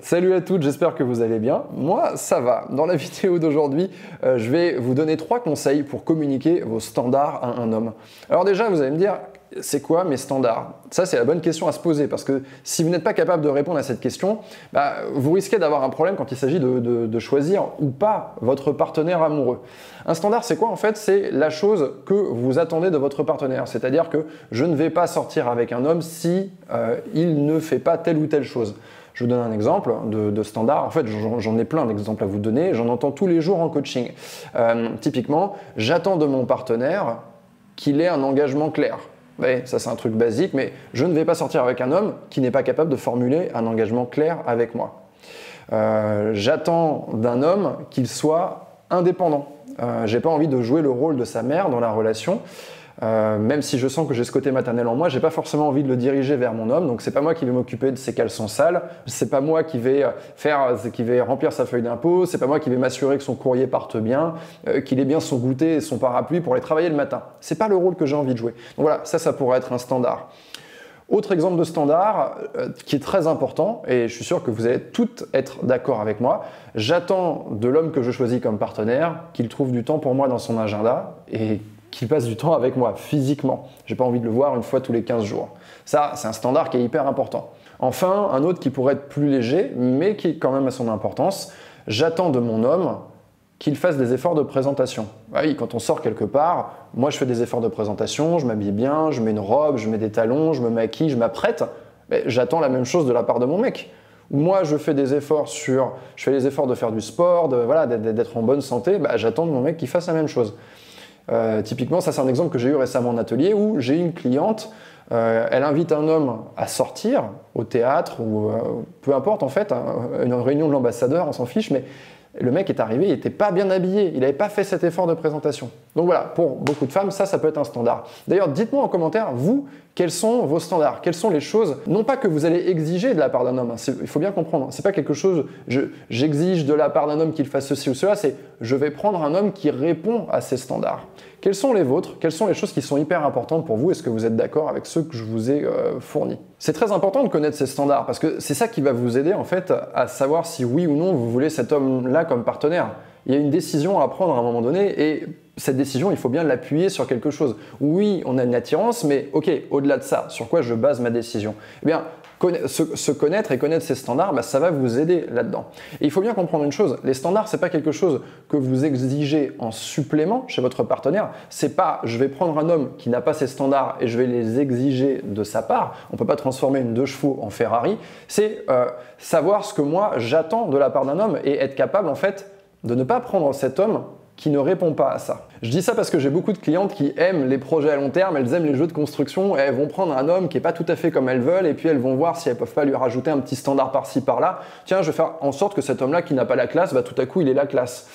Salut à toutes, j'espère que vous allez bien. Moi, ça va. Dans la vidéo d'aujourd'hui, euh, je vais vous donner trois conseils pour communiquer vos standards à un homme. Alors déjà, vous allez me dire, c'est quoi mes standards? Ça, c'est la bonne question à se poser parce que si vous n'êtes pas capable de répondre à cette question, bah, vous risquez d'avoir un problème quand il s'agit de, choisir ou pas votre partenaire amoureux. Un standard, c'est quoi en fait? C'est la chose que vous attendez de votre partenaire. C'est-à-dire que je ne vais pas sortir avec un homme si euh, il ne fait pas telle ou telle chose. Je vous donne un exemple de, standard. En fait, j'en ai plein d'exemples à vous donner. J'en entends tous les jours en coaching. Euh, typiquement, j'attends de mon partenaire qu'il ait un engagement clair. Oui, ça c'est un truc basique, mais je ne vais pas sortir avec un homme qui n'est pas capable de formuler un engagement clair avec moi. Euh, j'attends d'un homme qu'il soit indépendant. Euh, j'ai pas envie de jouer le rôle de sa mère dans la relation. Euh, même si je sens que j'ai ce côté maternel en moi, j'ai pas forcément envie de le diriger vers mon homme. Donc c'est pas moi qui vais m'occuper de ses caleçons sales, c'est pas moi qui vais euh, faire, euh, remplir sa feuille d'impôt, c'est pas moi qui vais m'assurer que son courrier parte bien, qu'il ait bien son goûter et son parapluie pour aller travailler le matin. C'est pas le rôle que j'ai envie de jouer. Donc voilà, ça, ça pourrait être un standard. Autre exemple de standard qui est très important, et je suis sûr que vous allez toutes être d'accord avec moi, j'attends de l'homme que je choisis comme partenaire qu'il trouve du temps pour moi dans son agenda et qu'il passe du temps avec moi physiquement. J'ai pas envie de le voir une fois tous les 15 jours. Ça, c'est un standard qui est hyper important. Enfin, un autre qui pourrait être plus léger, mais qui quand même a son importance. J'attends de mon homme qu'il fasse des efforts de présentation. Ah oui, quand on sort quelque part, moi je fais des efforts de présentation, je m'habille bien, je mets une robe, je mets des talons, je me maquille, je m'apprête. J'attends la même chose de la part de mon mec. Moi, je fais des efforts sur, je fais les efforts de faire du sport, voilà, d'être en bonne santé. Bah, j'attends de mon mec qu'il fasse la même chose. Euh, typiquement, ça c'est un exemple que j'ai eu récemment en atelier où j'ai une cliente, euh, elle invite un homme à sortir au théâtre ou euh, peu importe en fait, hein, une réunion de l'ambassadeur, on s'en fiche, mais le mec est arrivé, il n'était pas bien habillé, il n'avait pas fait cet effort de présentation. Donc voilà, pour beaucoup de femmes, ça, ça peut être un standard. D'ailleurs, dites-moi en commentaire, vous, quels sont vos standards? Quelles sont les choses, non pas que vous allez exiger de la part d'un homme, hein, il faut bien comprendre, c'est pas quelque chose, j'exige de la part d'un homme qu'il fasse ceci ou cela, c'est je vais prendre un homme qui répond à ces standards. Quelles sont les vôtres? Quelles sont les choses qui sont hyper importantes pour vous? Est-ce que vous êtes d'accord avec ceux que je vous ai euh, fournis? C'est très important de connaître ces standards parce que c'est ça qui va vous aider en fait à savoir si oui ou non vous voulez cet homme-là comme partenaire. Il y a une décision à prendre à un moment donné et cette décision, il faut bien l'appuyer sur quelque chose. Oui, on a une attirance, mais ok, au-delà de ça, sur quoi je base ma décision? Eh bien, se, connaître et connaître ses standards, bah, ça va vous aider là-dedans. Il faut bien comprendre une chose, les standards, c'est pas quelque chose que vous exigez en supplément chez votre partenaire. C'est pas je vais prendre un homme qui n'a pas ses standards et je vais les exiger de sa part. On peut pas transformer une deux chevaux en Ferrari. C'est euh, savoir ce que moi j'attends de la part d'un homme et être capable en fait de ne pas prendre cet homme qui ne répond pas à ça. Je dis ça parce que j'ai beaucoup de clientes qui aiment les projets à long terme, elles aiment les jeux de construction, et elles vont prendre un homme qui n'est pas tout à fait comme elles veulent, et puis elles vont voir si elles peuvent pas lui rajouter un petit standard par-ci par-là. Tiens, je vais faire en sorte que cet homme-là qui n'a pas la classe, bah, tout à coup il est la classe.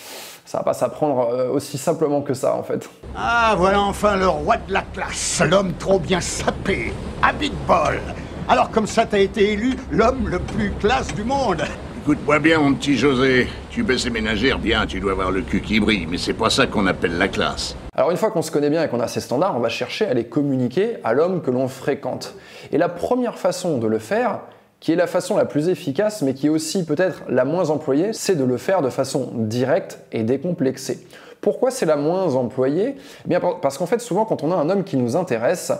Ça va pas s'apprendre euh, aussi simplement que ça en fait. Ah, voilà enfin le roi de la classe, l'homme trop bien sapé, à big ball. Alors comme ça t'as été élu l'homme le plus classe du monde. Écoute-moi bien, mon petit José. Tu baisses les ménagères, bien, tu dois avoir le cul qui brille, mais c'est pas ça qu'on appelle la classe. Alors une fois qu'on se connaît bien et qu'on a ces standards, on va chercher à les communiquer à l'homme que l'on fréquente. Et la première façon de le faire, qui est la façon la plus efficace, mais qui est aussi peut-être la moins employée, c'est de le faire de façon directe et décomplexée. Pourquoi c'est la moins employée eh Parce qu'en fait, souvent, quand on a un homme qui nous intéresse,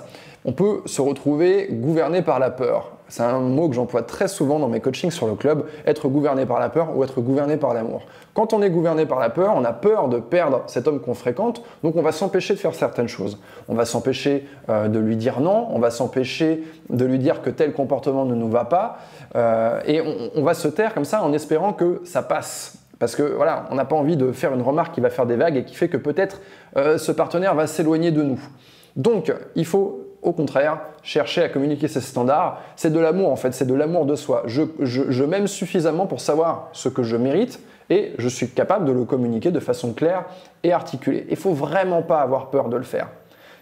on peut se retrouver gouverné par la peur. C'est un mot que j'emploie très souvent dans mes coachings sur le club, être gouverné par la peur ou être gouverné par l'amour. Quand on est gouverné par la peur, on a peur de perdre cet homme qu'on fréquente, donc on va s'empêcher de faire certaines choses. On va s'empêcher euh, de lui dire non, on va s'empêcher de lui dire que tel comportement ne nous va pas, euh, et on, va se taire comme ça en espérant que ça passe. Parce que voilà, on n'a pas envie de faire une remarque qui va faire des vagues et qui fait que peut-être euh, ce partenaire va s'éloigner de nous. Donc, il faut au contraire, chercher à communiquer ces standards, c'est de l'amour en fait, c'est de l'amour de soi. Je, m'aime suffisamment pour savoir ce que je mérite et je suis capable de le communiquer de façon claire et articulée. Il faut vraiment pas avoir peur de le faire.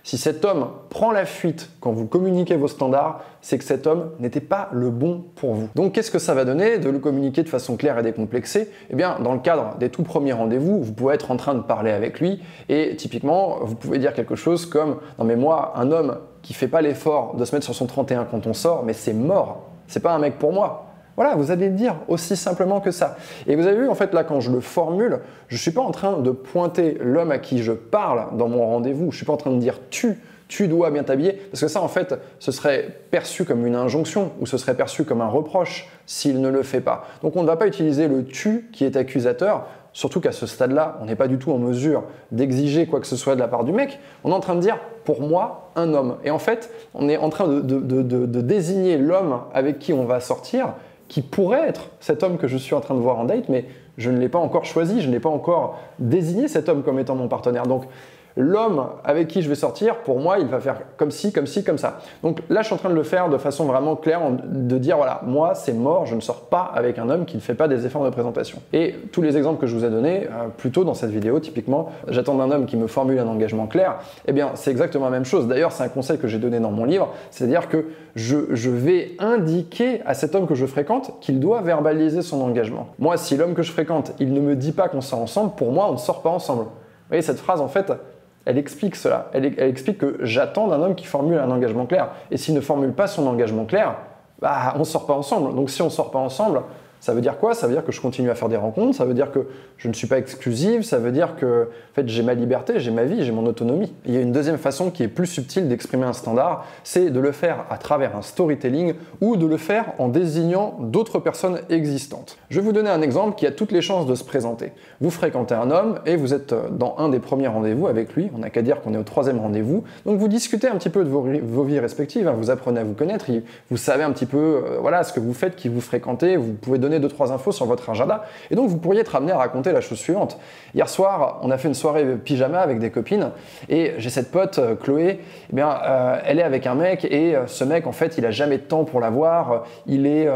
Si cet homme prend la fuite quand vous communiquez vos standards, c'est que cet homme n'était pas le bon pour vous. Donc qu'est-ce que ça va donner de le communiquer de façon claire et décomplexée? Eh bien, dans le cadre des tout premiers rendez-vous, vous pouvez être en train de parler avec lui et typiquement, vous pouvez dire quelque chose comme "Non mais moi, un homme qui fait pas l'effort de se mettre sur son 31 quand on sort, mais c'est mort. C'est pas un mec pour moi. Voilà, vous allez le dire aussi simplement que ça. Et vous avez vu, en fait, là, quand je le formule, je ne suis pas en train de pointer l'homme à qui je parle dans mon rendez-vous. Je ne suis pas en train de dire tu tu dois bien t'habiller, parce que ça en fait, ce serait perçu comme une injonction ou ce serait perçu comme un reproche s'il ne le fait pas. Donc on ne va pas utiliser le tu qui est accusateur, surtout qu'à ce stade-là, on n'est pas du tout en mesure d'exiger quoi que ce soit de la part du mec. On est en train de dire, pour moi, un homme. Et en fait, on est en train de, de désigner l'homme avec qui on va sortir, qui pourrait être cet homme que je suis en train de voir en date, mais je ne l'ai pas encore choisi, je n'ai pas encore désigné cet homme comme étant mon partenaire. Donc l'homme avec qui je vais sortir, pour moi, il va faire comme ci, comme ci, comme ça. Donc là, je suis en train de le faire de façon vraiment claire, de dire voilà, moi, c'est mort, je ne sors pas avec un homme qui ne fait pas des efforts de présentation. Et tous les exemples que je vous ai donnés, euh, plutôt dans cette vidéo, typiquement, j'attends d'un homme qui me formule un engagement clair, eh bien, c'est exactement la même chose. D'ailleurs, c'est un conseil que j'ai donné dans mon livre, c'est-à-dire que je, je vais indiquer à cet homme que je fréquente qu'il doit verbaliser son engagement. Moi, si l'homme que je fréquente, il ne me dit pas qu'on sort ensemble, pour moi, on ne sort pas ensemble. Vous voyez, cette phrase, en fait, elle explique cela. Elle, explique que j'attends d'un homme qui formule un engagement clair. Et s'il ne formule pas son engagement clair, bah, on ne sort pas ensemble. Donc si on ne sort pas ensemble, ça veut dire quoi? Ça veut dire que je continue à faire des rencontres, ça veut dire que je ne suis pas exclusive, ça veut dire que en fait, j'ai ma liberté, j'ai ma vie, j'ai mon autonomie. Il y a une deuxième façon qui est plus subtile d'exprimer un standard, c'est de le faire à travers un storytelling ou de le faire en désignant d'autres personnes existantes. Je vais vous donner un exemple qui a toutes les chances de se présenter. Vous fréquentez un homme et vous êtes dans un des premiers rendez-vous avec lui, on n'a qu'à dire qu'on est au troisième rendez-vous, donc vous discutez un petit peu de vos, vies respectives, hein. vous apprenez à vous connaître, vous savez un petit peu euh, voilà, ce que vous faites, qui vous fréquentez, vous pouvez donner deux, trois infos sur votre agenda. Et donc, vous pourriez être amené à raconter la chose suivante. Hier soir, on a fait une soirée pyjama avec des copines et j'ai cette pote, euh, Chloé, eh bien, euh, elle est avec un mec et euh, ce mec, en fait, il a jamais de temps pour la voir. Il, est,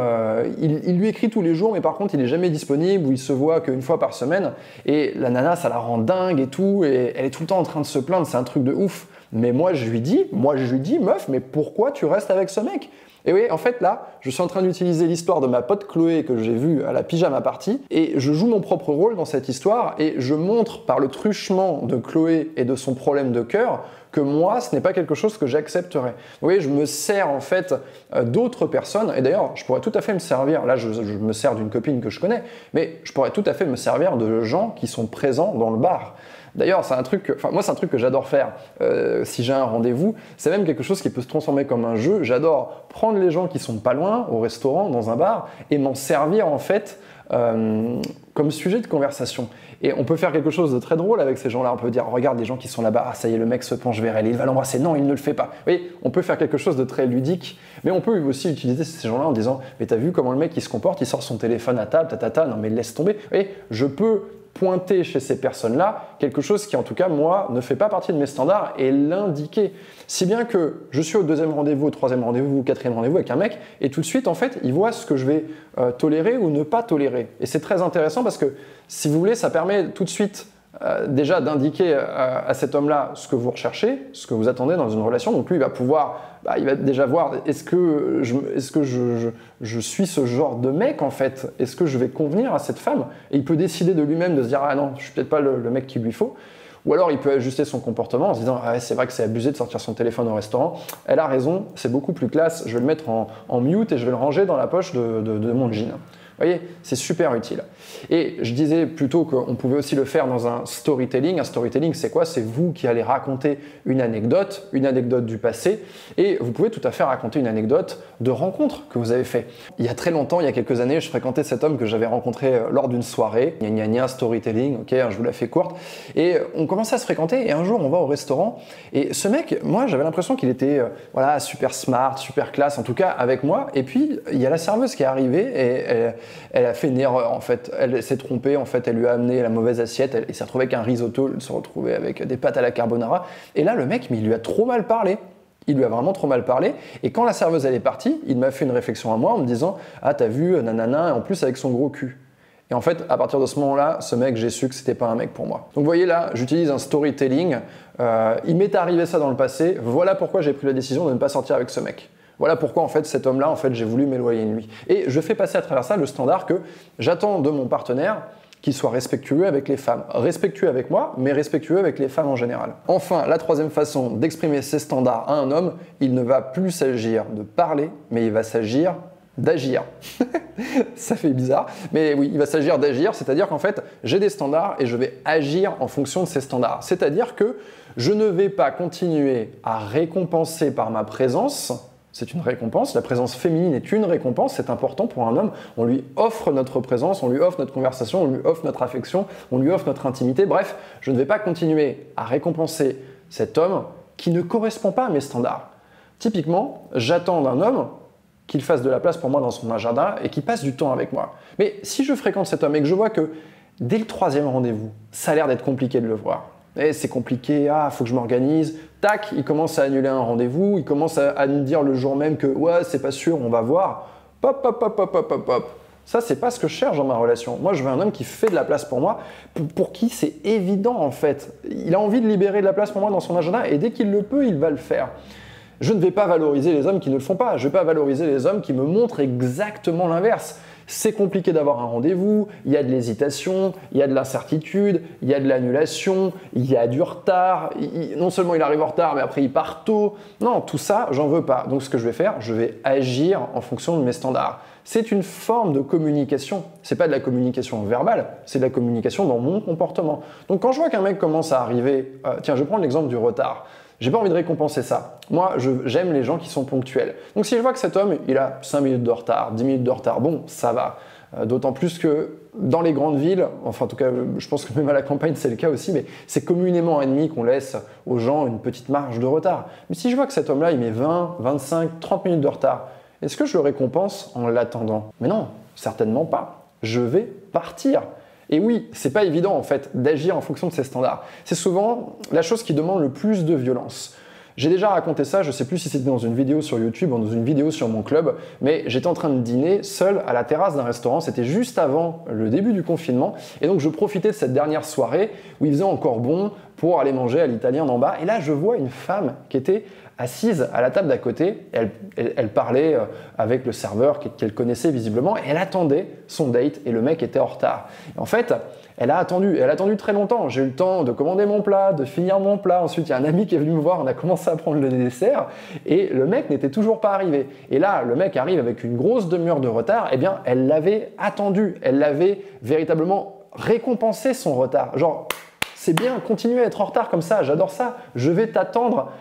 il, lui écrit tous les jours, mais par contre, il est jamais disponible ou il se voit qu'une fois par semaine. Et la nana, ça la rend dingue et tout. Et elle est tout le temps en train de se plaindre. C'est un truc de ouf. Mais moi, je lui dis, moi, je lui dis, meuf, mais pourquoi tu restes avec ce mec? Et oui, en fait, là, je suis en train d'utiliser l'histoire de ma pote Chloé que j'ai vue à la pyjama party, et je joue mon propre rôle dans cette histoire, et je montre par le truchement de Chloé et de son problème de cœur que moi, ce n'est pas quelque chose que j'accepterais. Vous voyez, je me sers en fait euh, d'autres personnes, et d'ailleurs, je pourrais tout à fait me servir, là, je, me sers d'une copine que je connais, mais je pourrais tout à fait me servir de gens qui sont présents dans le bar. D'ailleurs, c'est un truc, moi c'est un truc que j'adore faire. Euh, si j'ai un rendez-vous, c'est même quelque chose qui peut se transformer comme un jeu. J'adore prendre les gens qui sont pas loin au restaurant, dans un bar, et m'en servir en fait euh, comme sujet de conversation. Et on peut faire quelque chose de très drôle avec ces gens-là. On peut dire, regarde les gens qui sont là-bas, ah ça y est, le mec se penche vers elle, il va l'embrasser. Non, il ne le fait pas. Vous voyez, on peut faire quelque chose de très ludique, mais on peut aussi utiliser ces gens-là en disant, mais t'as vu comment le mec il se comporte, il sort son téléphone à table, ta, non mais laisse tomber. Vous voyez, je peux pointer chez ces personnes-là quelque chose qui, en tout cas, moi, ne fait pas partie de mes standards et l'indiquer. Si bien que je suis au deuxième rendez-vous, au troisième rendez-vous, au quatrième rendez-vous avec un mec, et tout de suite, en fait, il voit ce que je vais euh, tolérer ou ne pas tolérer. Et c'est très intéressant parce que, si vous voulez, ça permet tout de suite euh, déjà d'indiquer euh, à cet homme-là ce que vous recherchez, ce que vous attendez dans une relation. Donc lui, il va pouvoir, bah, il va déjà voir est-ce que, je, suis ce genre de mec en fait? Est-ce que je vais convenir à cette femme? Et il peut décider de lui-même de se dire ah non, je suis peut-être pas le, mec qu'il lui faut. Ou alors il peut ajuster son comportement en se disant ah, c'est vrai que c'est abusé de sortir son téléphone au restaurant. Elle a raison, c'est beaucoup plus classe. Je vais le mettre en, mute et je vais le ranger dans la poche de mon jean. Voyez, c'est super utile. Et je disais plutôt qu'on pouvait aussi le faire dans un storytelling. Un storytelling, c'est quoi? C'est vous qui allez raconter une anecdote, une anecdote du passé, et vous pouvez tout à fait raconter une anecdote de rencontre que vous avez fait. Il y a très longtemps, il y a quelques années, je fréquentais cet homme que j'avais rencontré euh, lors d'une soirée. Gna gna gna, storytelling, ok, je vous la fais courte. Et on commençait à se fréquenter, et un jour, on va au restaurant, et ce mec, moi, j'avais l'impression qu'il était, euh, voilà, super smart, super classe, en tout cas avec moi. Et puis, il y a la serveuse qui est arrivée, et elle a fait une erreur en fait. Elle s'est trompée, en fait, elle lui a amené la mauvaise assiette, elle, s'est retrouvée avec un risotto, elle se retrouvait avec des pâtes à la carbonara. Et là, le mec, mais il lui a trop mal parlé. Il lui a vraiment trop mal parlé. Et quand la serveuse elle est partie, il m'a fait une réflexion à moi en me disant Ah, t'as vu, nanana, et en plus avec son gros cul. Et en fait, à partir de ce moment-là, ce mec, j'ai su que c'était pas un mec pour moi. Donc vous voyez là, j'utilise un storytelling. Euh, il m'est arrivé ça dans le passé. Voilà pourquoi j'ai pris la décision de ne pas sortir avec ce mec. Voilà pourquoi en fait cet homme-là, en fait, j'ai voulu m'éloigner de lui. Et je fais passer à travers ça le standard que j'attends de mon partenaire qu'il soit respectueux avec les femmes. Respectueux avec moi, mais respectueux avec les femmes en général. Enfin, la troisième façon d'exprimer ces standards à un homme, il ne va plus s'agir de parler, mais il va s'agir d'agir. ça fait bizarre, mais oui, il va s'agir d'agir, c'est-à-dire qu'en fait, j'ai des standards et je vais agir en fonction de ces standards. C'est-à-dire que je ne vais pas continuer à récompenser par ma présence, c'est une récompense, la présence féminine est une récompense, c'est important pour un homme, on lui offre notre présence, on lui offre notre conversation, on lui offre notre affection, on lui offre notre intimité, bref, je ne vais pas continuer à récompenser cet homme qui ne correspond pas à mes standards. Typiquement, j'attends d'un homme qu'il fasse de la place pour moi dans son agenda et qu'il passe du temps avec moi. Mais si je fréquente cet homme et que je vois que dès le troisième rendez-vous, ça a l'air d'être compliqué de le voir, eh, c'est compliqué, ah, faut que je m'organise, tac, il commence à annuler un rendez-vous, il commence à, nous dire le jour même que ouais, c'est pas sûr, on va voir, pop, pop, pop, pop, pop, pop, pop. Ça, c'est pas ce que je cherche dans ma relation. Moi, je veux un homme qui fait de la place pour moi, pour, pour qui c'est évident en fait. Il a envie de libérer de la place pour moi dans son agenda et dès qu'il le peut, il va le faire. Je ne vais pas valoriser les hommes qui ne le font pas. Je ne vais pas valoriser les hommes qui me montrent exactement l'inverse. C'est compliqué d'avoir un rendez-vous, il y a de l'hésitation, il y a de l'incertitude, il y a de l'annulation, il y a du retard. non seulement il arrive en retard, mais après il part tôt. Non, tout ça, j'en veux pas. Donc ce que je vais faire, je vais agir en fonction de mes standards. C'est une forme de communication. C'est pas de la communication verbale, c'est de la communication dans mon comportement. Donc quand je vois qu'un mec commence à arriver, euh, tiens, je prends l'exemple du retard. J'ai pas envie de récompenser ça. Moi, j'aime les gens qui sont ponctuels. Donc si je vois que cet homme, il a 5 minutes de retard, 10 minutes de retard, bon, ça va. Euh, d'autant plus que dans les grandes villes, enfin en tout cas, je pense que même à la campagne c'est le cas aussi, mais c'est communément admis qu'on laisse aux gens une petite marge de retard. Mais si je vois que cet homme-là, il met 20, 25, 30 minutes de retard, est-ce que je le récompense en l'attendant? Mais non, certainement pas. Je vais partir. Et oui, c'est pas évident en fait d'agir en fonction de ces standards. C'est souvent la chose qui demande le plus de violence. J'ai déjà raconté ça, je sais plus si c'était dans une vidéo sur YouTube ou dans une vidéo sur mon club, mais j'étais en train de dîner seul à la terrasse d'un restaurant, c'était juste avant le début du confinement, et donc je profitais de cette dernière soirée où il faisait encore bon pour aller manger à l'italien d'en bas, et là je vois une femme qui était assise à la table d'à côté, elle, parlait euh, avec le serveur qu'elle connaissait visiblement, et elle attendait son date, et le mec était en retard. en fait, elle a attendu, elle a attendu très longtemps. J'ai eu le temps de commander mon plat, de finir mon plat. Ensuite, il y a un ami qui est venu me voir, on a commencé à prendre le dessert, et le mec n'était toujours pas arrivé. Et là, le mec arrive avec une grosse demi-heure de retard, et eh bien, elle l'avait attendu, elle l'avait véritablement récompensé son retard. Genre, c'est bien, continuez à être en retard comme ça, j'adore ça, je vais t'attendre.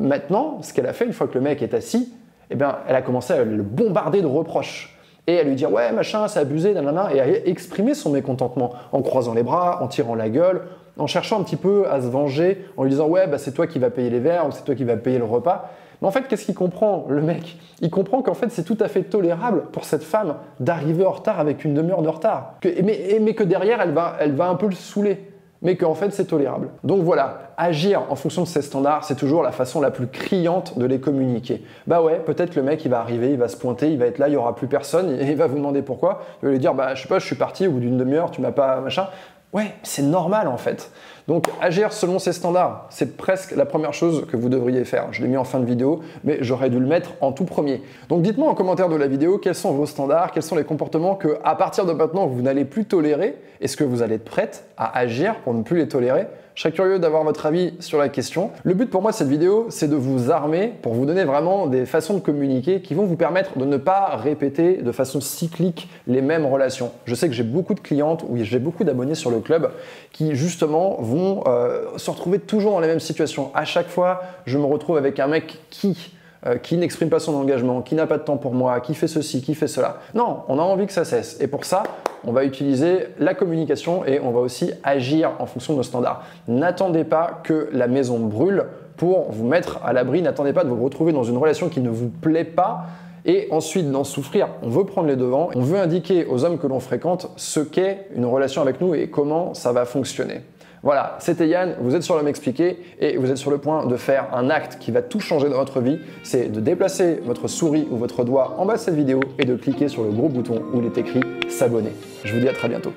Maintenant, ce qu'elle a fait une fois que le mec est assis, eh bien, elle a commencé à le bombarder de reproches. Et à lui dire ouais machin c'est abusé nanana et à exprimer son mécontentement en croisant les bras, en tirant la gueule, en cherchant un petit peu à se venger, en lui disant ouais bah c'est toi qui vas payer les verres ou c'est toi qui vas payer le repas. Mais en fait qu'est-ce qu'il comprend le mec? Il comprend qu'en fait c'est tout à fait tolérable pour cette femme d'arriver en retard avec une demi-heure de retard, mais, mais, que derrière elle va, elle va un peu le saouler mais qu'en fait c'est tolérable. Donc voilà, agir en fonction de ces standards, c'est toujours la façon la plus criante de les communiquer. Bah ouais, peut-être le mec il va arriver, il va se pointer, il va être là, il y aura plus personne, et il va vous demander pourquoi. Il va lui dire bah je sais pas, je suis parti au bout d'une demi-heure, tu m'as pas machin. Ouais, c'est normal en fait. Donc agir selon ces standards, c'est presque la première chose que vous devriez faire. Je l'ai mis en fin de vidéo, mais j'aurais dû le mettre en tout premier. Donc dites-moi en commentaire de la vidéo quels sont vos standards, quels sont les comportements que à partir de maintenant vous n'allez plus tolérer. Est-ce que vous allez être prête à agir pour ne plus les tolérer? Je serais curieux d'avoir votre avis sur la question. Le but pour moi de cette vidéo, c'est de vous armer pour vous donner vraiment des façons de communiquer qui vont vous permettre de ne pas répéter de façon cyclique les mêmes relations. Je sais que j'ai beaucoup de clientes ou j'ai beaucoup d'abonnés sur le club qui justement vont euh, se retrouver toujours dans les mêmes situations. À chaque fois, je me retrouve avec un mec qui euh, qui n'exprime pas son engagement, qui n'a pas de temps pour moi, qui fait ceci, qui fait cela. Non, on a envie que ça cesse. Et pour ça, on va utiliser la communication et on va aussi agir en fonction de nos standards. N'attendez pas que la maison brûle pour vous mettre à l'abri. N'attendez pas de vous retrouver dans une relation qui ne vous plaît pas et ensuite d'en souffrir. On veut prendre les devants, on veut indiquer aux hommes que l'on fréquente ce qu'est une relation avec nous et comment ça va fonctionner. Voilà, c'était Yann, vous êtes sur le m'expliquer et vous êtes sur le point de faire un acte qui va tout changer dans votre vie, c'est de déplacer votre souris ou votre doigt en bas de cette vidéo et de cliquer sur le gros bouton où il est écrit s'abonner. Je vous dis à très bientôt.